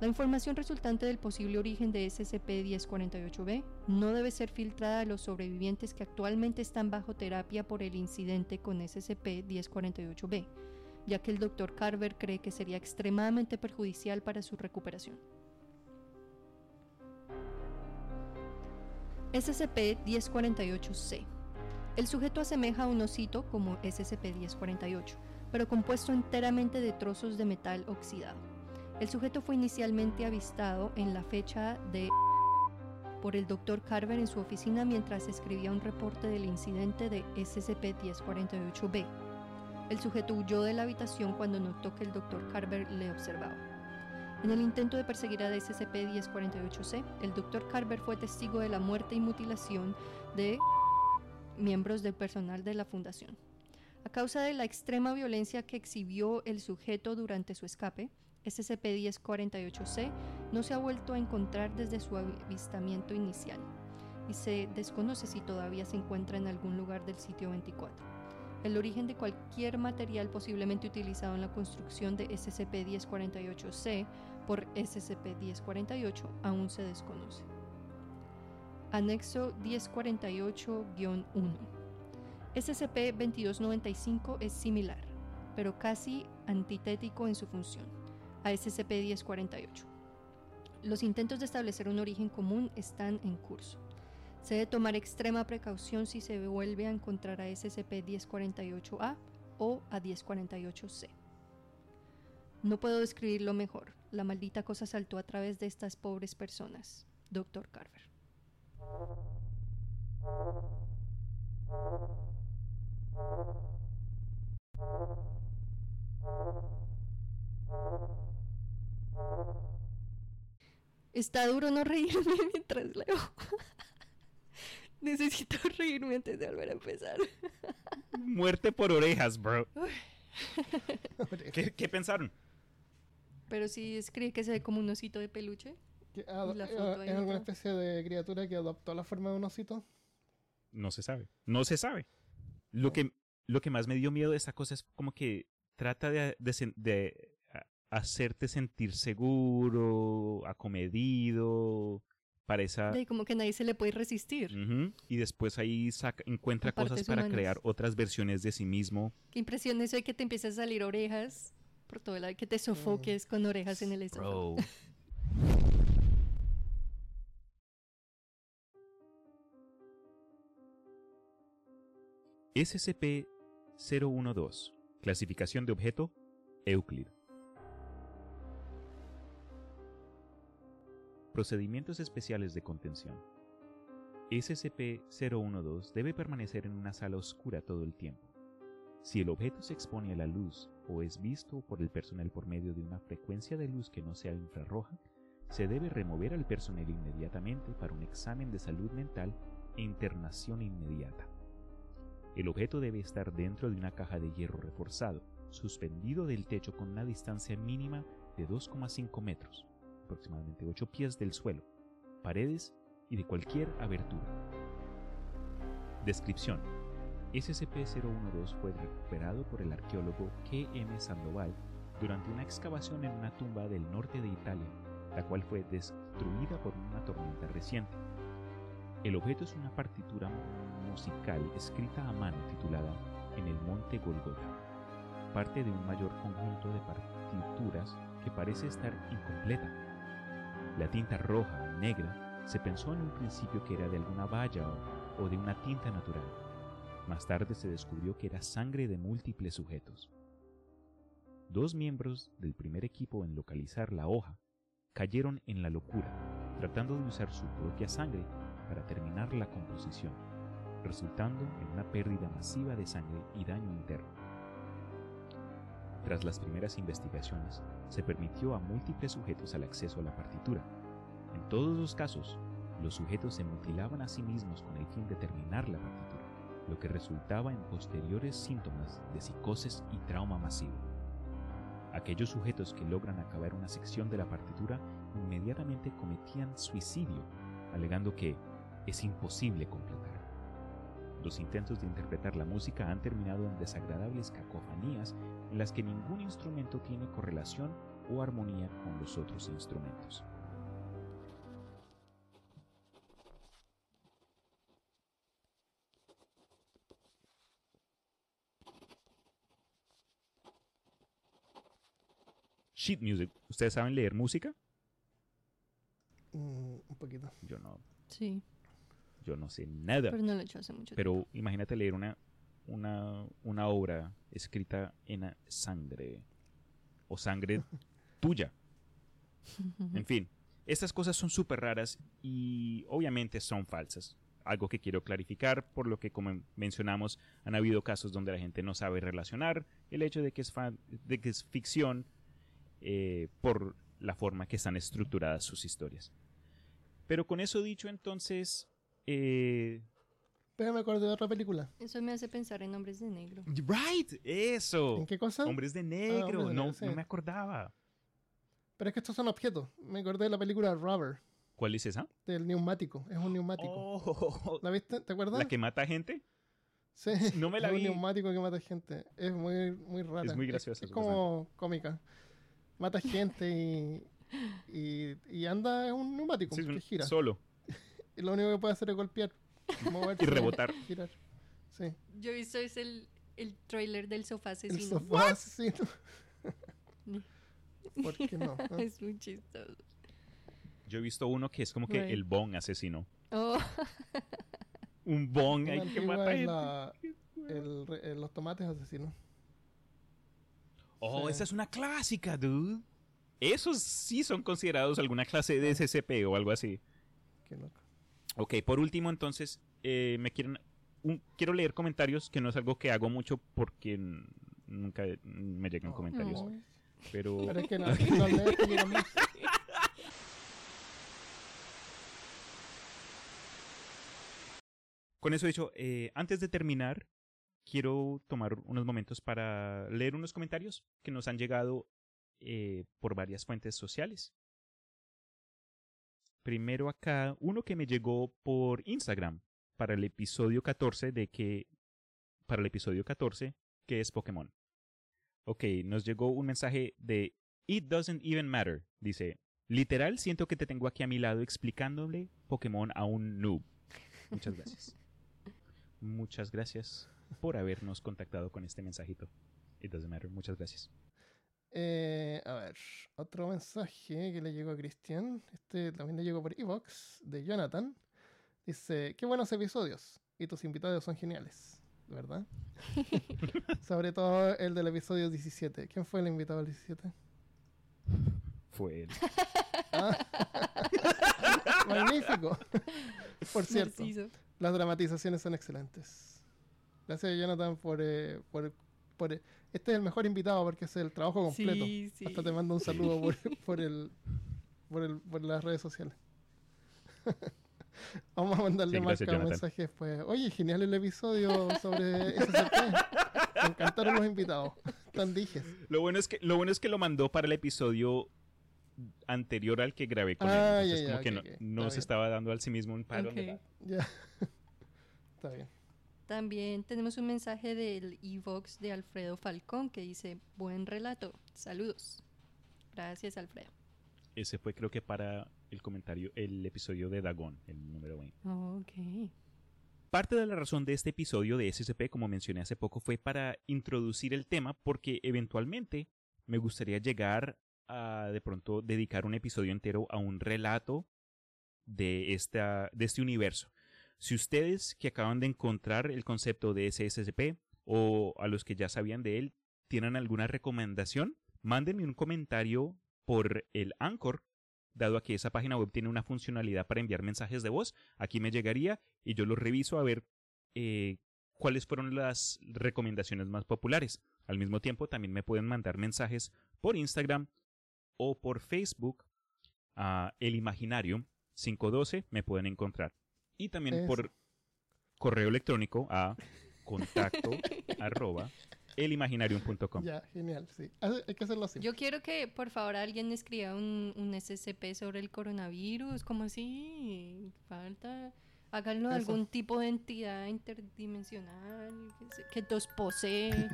La información resultante del posible origen de SCP-1048-B no debe ser filtrada a los sobrevivientes que actualmente están bajo terapia por el incidente con SCP-1048-B ya que el Dr. Carver cree que sería extremadamente perjudicial para su recuperación. SCP-1048-C. El sujeto asemeja a un osito como SCP-1048, pero compuesto enteramente de trozos de metal oxidado. El sujeto fue inicialmente avistado en la fecha de por el Dr. Carver en su oficina mientras escribía un reporte del incidente de SCP-1048-B, el sujeto huyó de la habitación cuando notó que el Dr. Carver le observaba. En el intento de perseguir a SCP-1048-C, el Dr. Carver fue testigo de la muerte y mutilación de miembros del personal de la fundación. A causa de la extrema violencia que exhibió el sujeto durante su escape, SCP-1048-C no se ha vuelto a encontrar desde su avistamiento inicial y se desconoce si todavía se encuentra en algún lugar del sitio 24. El origen de cualquier material posiblemente utilizado en la construcción de SCP-1048-C por SCP-1048 aún se desconoce. Anexo 1048-1 SCP-2295 es similar, pero casi antitético en su función, a SCP-1048. Los intentos de establecer un origen común están en curso. Se debe tomar extrema precaución si se vuelve a encontrar a SCP-1048-A o a 1048-C. No puedo describirlo mejor. La maldita cosa saltó a través de estas pobres personas. Dr. Carver. Está duro no reírme mientras leo. Necesito reírme antes de volver a empezar. Muerte por orejas, bro. ¿Qué, pensaron? Pero si escribe que se ve como un osito de peluche. Foto ahí ¿Es alguna especie de criatura que adoptó la forma de un osito? No se sabe. No se sabe. Lo que, lo que más me dio miedo de esta cosa es como que trata de, hacerte sentir seguro, acomedido, para esa... De como que nadie se le puede resistir. Y después ahí saca, encuentra cosas para humanas. crear otras versiones de sí mismo. Qué impresión eso de que te empiezan a salir orejas por todo lado, que te sofoques con orejas en el estómago. Bro. SCP-012. Clasificación de objeto Euclid. Procedimientos especiales de contención. SCP-012 debe permanecer en una sala oscura todo el tiempo. Si el objeto se expone a la luz o es visto por el personal por medio de una frecuencia de luz que no sea infrarroja, se debe remover al personal inmediatamente para un examen de salud mental e internación inmediata. El objeto debe estar dentro de una caja de hierro reforzado, suspendido del techo con una distancia mínima de 2,5 metros, aproximadamente 8 pies del suelo, paredes y de cualquier abertura. Descripción. SCP-012 fue recuperado por el arqueólogo K.M. Sandoval durante una excavación en una tumba del norte de Italia, la cual fue destruida por una tormenta reciente. El objeto es una partitura musical escrita a mano titulada En el Monte Golgota, parte de un mayor conjunto de partituras que parece estar incompleta. La tinta roja negra se pensó en un principio que era de alguna valla o de una tinta natural. Más tarde se descubrió que era sangre de múltiples sujetos. Dos miembros del primer equipo en localizar la hoja cayeron en la locura, tratando de usar su propia sangre para terminar la composición, resultando en una pérdida masiva de sangre y daño interno. Tras las primeras investigaciones, se permitió a múltiples sujetos el acceso a la partitura. En todos los casos, los sujetos se mutilaban a sí mismos con el fin de terminar la partitura, lo que resultaba en posteriores síntomas de psicosis y trauma masivo. Aquellos sujetos que logran acabar una sección de la partitura inmediatamente cometían suicidio, alegando que es imposible completar. Los intentos de interpretar la música han terminado en desagradables cacofonías en las que ningún instrumento tiene correlación o armonía con los otros instrumentos. Sheet music. ¿Ustedes saben leer música? Mm, un poquito. Yo no, Sí, yo no sé nada. pero no lo he hecho hace mucho Pero imagínate leer una, una, una obra escrita en sangre o sangre tuya. En fin, estas cosas son súper raras y obviamente son falsas. Algo que quiero clarificar, por lo que como mencionamos, han habido casos donde la gente no sabe relacionar el hecho de que es, fan- de que es ficción eh, por la forma que están estructuradas sus historias. Pero con eso dicho, entonces, eh, Pero me acordé de otra película. Eso me hace pensar en hombres de negro. Right, eso. ¿En qué cosa? Hombres de negro. Hombres de no, Negro, sí. no me acordaba. Pero es que estos son objetos. Me acordé de la película Rubber, ¿Cuál es esa? del neumático. Es un neumático. Oh, ¿La viste? ¿Te acuerdas? la que mata gente. Sí, No me la es vi. un neumático que mata gente. Es muy, muy rara. Es muy graciosa, Es, como cómica. Mata gente y, y, y anda es un neumático Sí, es que gira. Solo. Y lo único que puede hacer es golpear, moverse, Y rebotar. girar. Sí. Yo he visto es el, el trailer del sofá El asesino. sofá asesino. ¿Por qué no? es muy chistoso. Yo he visto uno que es como que Right. el bong asesino. Oh, Un bong Una ahí que antigua mata es gente. la- el eh, los tomates asesinos. Oh, Sí. esa es una clásica, dude. Esos sí son considerados alguna clase de SCP o algo así. Qué loco. Ok, por último, entonces, eh, me quieren. un- quiero leer comentarios, que no es algo que hago mucho porque nunca me llegan Oh. comentarios. no. Pero. Pero es que no, no lees. Con eso dicho, eh, antes de terminar, quiero tomar unos momentos para leer unos comentarios que nos han llegado eh, por varias fuentes sociales. Primero acá uno que me llegó por Instagram para el episodio 14 de que para el episodio 14 que es Pokémon. Ok, nos llegó un mensaje de It doesn't even matter. Dice, literal siento que te tengo aquí a mi lado explicándole Pokémon a un noob. Muchas gracias. Muchas gracias por habernos contactado con este mensajito. It doesn't matter. Muchas gracias. Eh, a ver, otro mensaje que le llegó a Cristian. Este también le llegó por Evox, de Jonathan. Dice, qué buenos episodios. Y tus invitados son geniales, ¿verdad? Sobre todo el del episodio 17. ¿Quién fue el invitado del 17? Fue él. Ah. Magnífico. Por cierto, Narciso. las dramatizaciones son excelentes. Gracias, Jonathan, por, eh, por, por- Este es el mejor invitado porque es el trabajo completo. Sí, sí. Hasta te mando un saludo por, por el, por el por las redes sociales. Vamos a mandarle Sí, más gracias, un mensaje después. Oye, genial el episodio sobre SCP. Me encantaron los invitados. Tan dijes. Lo bueno es que lo bueno es que lo mandó para el episodio anterior al que grabé con Ah, él. ya, Entonces, ya, como que no, se bien. estaba dando al sí mismo un palo. Ok. Ya. Está bien. También tenemos un mensaje del Evox de Alfredo Falcón que dice, buen relato, saludos. Gracias, Alfredo. Ese fue creo que para el comentario, el episodio de Dagon, el número 20. Ok. Parte de la razón de este episodio de SCP, como mencioné hace poco, fue para introducir el tema porque eventualmente me gustaría llegar a de pronto dedicar un episodio entero a un relato de, esta, de este universo. Si ustedes que acaban de encontrar el concepto de SSCP o a los que ya sabían de él tienen alguna recomendación, mándenme un comentario por el Anchor, dado a que esa página web tiene una funcionalidad para enviar mensajes de voz. Aquí me llegaría y yo los reviso a ver eh, cuáles fueron las recomendaciones más populares. Al mismo tiempo, también me pueden mandar mensajes por Instagram o por Facebook a El Imaginario 512 me pueden encontrar. Y también por correo electrónico a contacto arroba elimaginarium.com. Ya, genial. Sí. Hace- Hay que hacerlo así. Yo quiero que por favor alguien escriba un, un SCP sobre el coronavirus, como así? Falta. Háganlo de algún tipo de entidad interdimensional que, se- que los posee.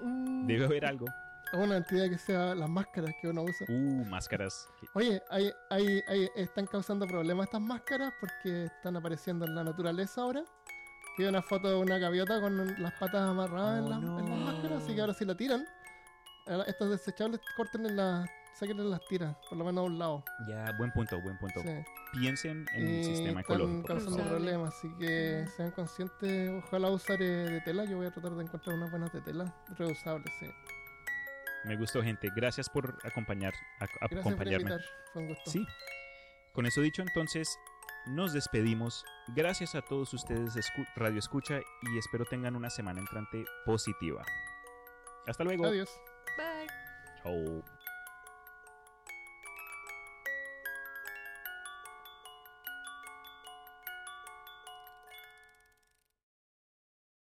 Uh, Debe haber algo. O una entidad que sea las máscaras que uno usa. Uh, máscaras. Oye, hay, hay, hay- están causando problemas estas máscaras porque están apareciendo en la naturaleza ahora. Vi una foto de una gaviota con las patas amarradas en, Oh, las- en las no. máscaras, así que ahora si la tiran, estos desechables, córtenle las, sáquenle las tiras, por lo menos a un lado. Ya, buen punto, buen punto. Sí. Piensen en el Y sistema están ecológico. causando problemas, así que sean conscientes. Ojalá usar eh, de tela. Yo voy a tratar de encontrar unas buenas de tela reusables. Sí. Me gustó, gente. Gracias por acompañar, Gracias acompañarme. Fue un gusto. Sí. Con eso dicho, entonces, nos despedimos. Gracias a todos ustedes, escu- Radio Escucha, y espero tengan una semana entrante positiva. Hasta luego. Adiós. Bye. Chao.